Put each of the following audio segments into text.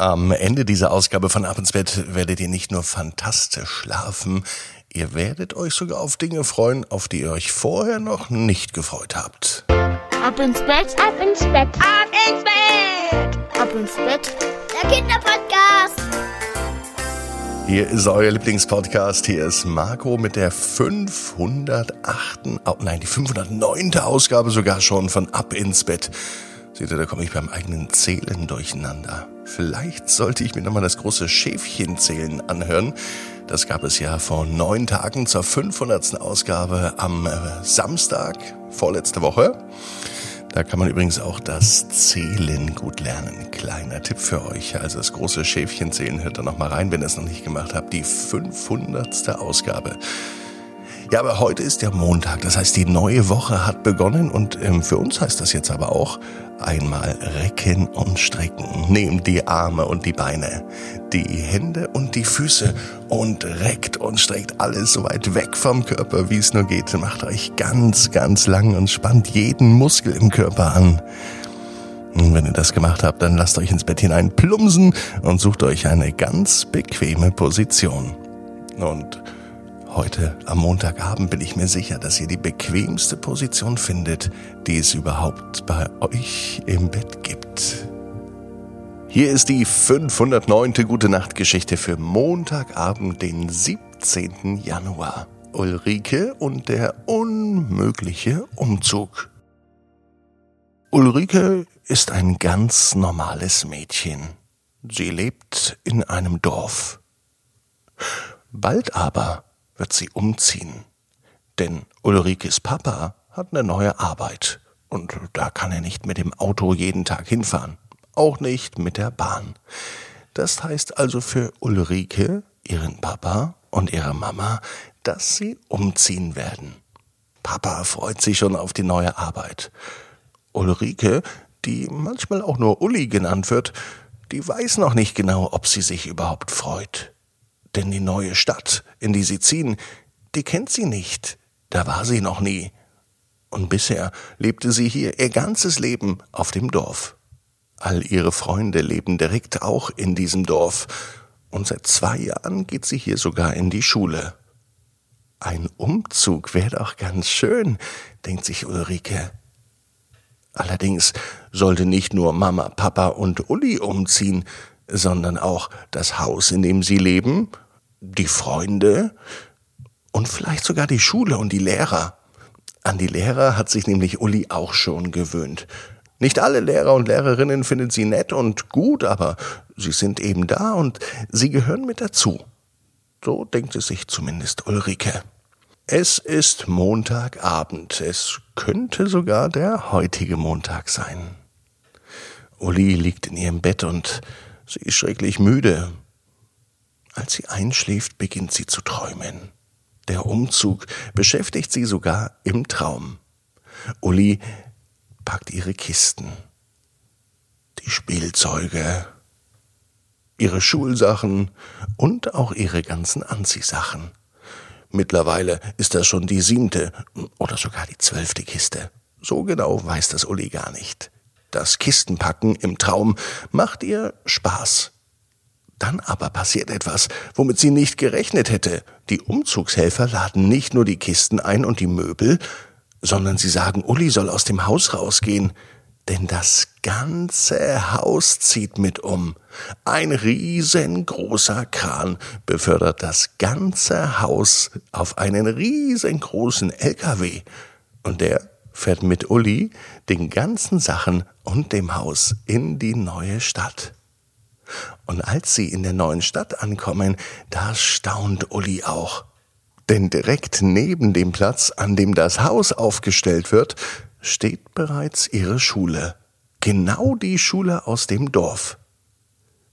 Am Ende dieser Ausgabe von Ab ins Bett werdet ihr nicht nur fantastisch schlafen, ihr werdet euch sogar auf Dinge freuen, auf die ihr euch vorher noch nicht gefreut habt. Ab ins Bett, ab ins Bett, ab ins Bett, ab ins Bett. Der Kinderpodcast. Hier ist euer Lieblingspodcast. Hier ist Marco mit der 508. Oh, nein, die 509. Ausgabe sogar schon von Ab ins Bett. Seht ihr, da komme ich beim eigenen Zählen durcheinander. Vielleicht sollte ich mir nochmal das große Schäfchenzählen anhören. Das gab es ja vor neun Tagen zur 500. Ausgabe am äh, Samstag, vorletzte Woche. Da kann man übrigens auch das Zählen gut lernen. Kleiner Tipp für euch. Also das große Schäfchenzählen hört da nochmal rein, wenn ihr es noch nicht gemacht habt. Die 500. Ausgabe. Ja, aber heute ist der Montag, das heißt, die neue Woche hat begonnen und ähm, für uns heißt das jetzt aber auch einmal recken und strecken. Nehmt die Arme und die Beine, die Hände und die Füße und reckt und streckt alles so weit weg vom Körper, wie es nur geht. Macht euch ganz, ganz lang und spannt jeden Muskel im Körper an. Und wenn ihr das gemacht habt, dann lasst euch ins Bett hinein plumsen und sucht euch eine ganz bequeme Position. Und Heute am Montagabend bin ich mir sicher, dass ihr die bequemste Position findet, die es überhaupt bei euch im Bett gibt. Hier ist die 509. Gute Nacht Geschichte für Montagabend, den 17. Januar. Ulrike und der unmögliche Umzug. Ulrike ist ein ganz normales Mädchen. Sie lebt in einem Dorf. Bald aber wird sie umziehen. Denn Ulrikes Papa hat eine neue Arbeit und da kann er nicht mit dem Auto jeden Tag hinfahren. Auch nicht mit der Bahn. Das heißt also für Ulrike, ihren Papa und ihre Mama, dass sie umziehen werden. Papa freut sich schon auf die neue Arbeit. Ulrike, die manchmal auch nur Uli genannt wird, die weiß noch nicht genau, ob sie sich überhaupt freut. Denn die neue Stadt, in die sie ziehen, die kennt sie nicht. Da war sie noch nie. Und bisher lebte sie hier ihr ganzes Leben auf dem Dorf. All ihre Freunde leben direkt auch in diesem Dorf. Und seit zwei Jahren geht sie hier sogar in die Schule. Ein Umzug wäre doch ganz schön, denkt sich Ulrike. Allerdings sollte nicht nur Mama, Papa und Uli umziehen, sondern auch das Haus, in dem sie leben, die Freunde und vielleicht sogar die Schule und die Lehrer. An die Lehrer hat sich nämlich Uli auch schon gewöhnt. Nicht alle Lehrer und Lehrerinnen finden sie nett und gut, aber sie sind eben da und sie gehören mit dazu. So denkt es sich zumindest Ulrike. Es ist Montagabend. Es könnte sogar der heutige Montag sein. Uli liegt in ihrem Bett und Sie ist schrecklich müde. Als sie einschläft, beginnt sie zu träumen. Der Umzug beschäftigt sie sogar im Traum. Uli packt ihre Kisten, die Spielzeuge, ihre Schulsachen und auch ihre ganzen Anziehsachen. Mittlerweile ist das schon die siebte oder sogar die zwölfte Kiste. So genau weiß das Uli gar nicht. Das Kistenpacken im Traum macht ihr Spaß. Dann aber passiert etwas, womit sie nicht gerechnet hätte. Die Umzugshelfer laden nicht nur die Kisten ein und die Möbel, sondern sie sagen, Uli soll aus dem Haus rausgehen, denn das ganze Haus zieht mit um. Ein riesengroßer Kran befördert das ganze Haus auf einen riesengroßen LKW. Und der fährt mit Uli den ganzen Sachen und dem Haus in die neue Stadt. Und als sie in der neuen Stadt ankommen, da staunt Uli auch. Denn direkt neben dem Platz, an dem das Haus aufgestellt wird, steht bereits ihre Schule. Genau die Schule aus dem Dorf.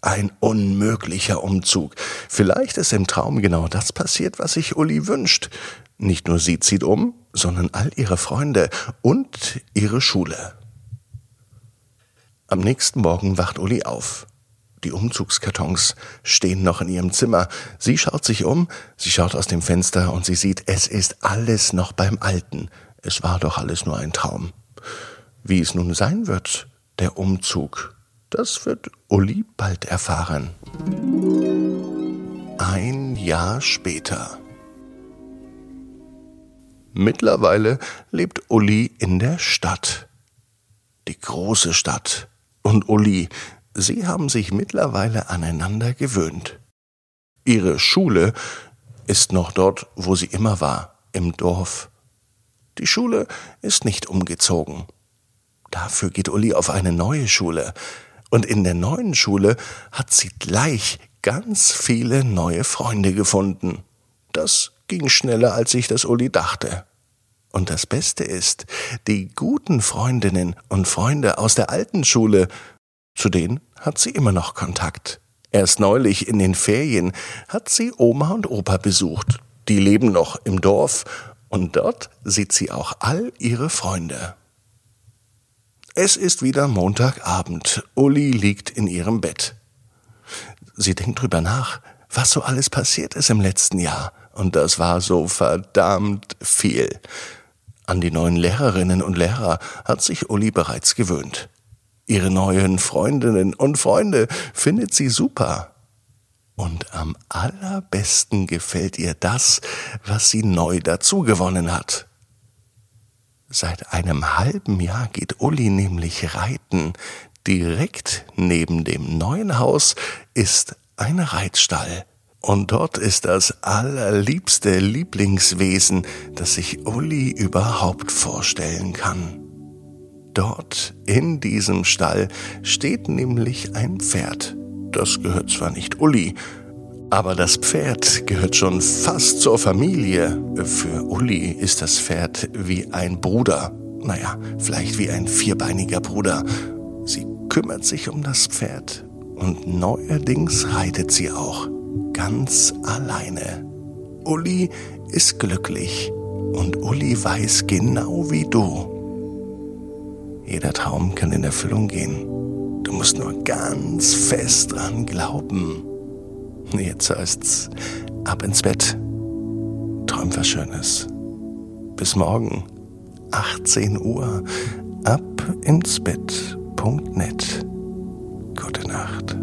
Ein unmöglicher Umzug. Vielleicht ist im Traum genau das passiert, was sich Uli wünscht. Nicht nur sie zieht um, sondern all ihre Freunde und ihre Schule. Am nächsten Morgen wacht Uli auf. Die Umzugskartons stehen noch in ihrem Zimmer. Sie schaut sich um, sie schaut aus dem Fenster und sie sieht, es ist alles noch beim Alten. Es war doch alles nur ein Traum. Wie es nun sein wird, der Umzug, Das wird Uli bald erfahren. Ein Jahr später. Mittlerweile lebt Uli in der Stadt. Die große Stadt. Und Uli, sie haben sich mittlerweile aneinander gewöhnt. Ihre Schule ist noch dort, wo sie immer war, im Dorf. Die Schule ist nicht umgezogen. Dafür geht Uli auf eine neue Schule. Und in der neuen Schule hat sie gleich ganz viele neue Freunde gefunden. Das ging schneller, als sich das Uli dachte. Und das Beste ist, die guten Freundinnen und Freunde aus der alten Schule, zu denen hat sie immer noch Kontakt. Erst neulich in den Ferien hat sie Oma und Opa besucht. Die leben noch im Dorf und dort sieht sie auch all ihre Freunde. Es ist wieder Montagabend. Uli liegt in ihrem Bett. Sie denkt drüber nach, was so alles passiert ist im letzten Jahr. Und das war so verdammt viel. An die neuen Lehrerinnen und Lehrer hat sich Uli bereits gewöhnt. Ihre neuen Freundinnen und Freunde findet sie super. Und am allerbesten gefällt ihr das, was sie neu dazugewonnen hat. Seit einem halben Jahr geht Uli nämlich reiten. Direkt neben dem neuen Haus ist ein Reitstall. Und dort ist das allerliebste Lieblingswesen, das sich Uli überhaupt vorstellen kann. Dort in diesem Stall steht nämlich ein Pferd. Das gehört zwar nicht Uli, aber das Pferd gehört schon fast zur Familie. Für Uli ist das Pferd wie ein Bruder. Naja, vielleicht wie ein vierbeiniger Bruder. Sie kümmert sich um das Pferd und neuerdings reitet sie auch ganz alleine. Uli ist glücklich und Uli weiß genau wie du. Jeder Traum kann in Erfüllung gehen. Du musst nur ganz fest dran glauben. Jetzt heißt's ab ins Bett. Träum was Schönes. Bis morgen, 18 Uhr, ab ins Bett.net. Gute Nacht.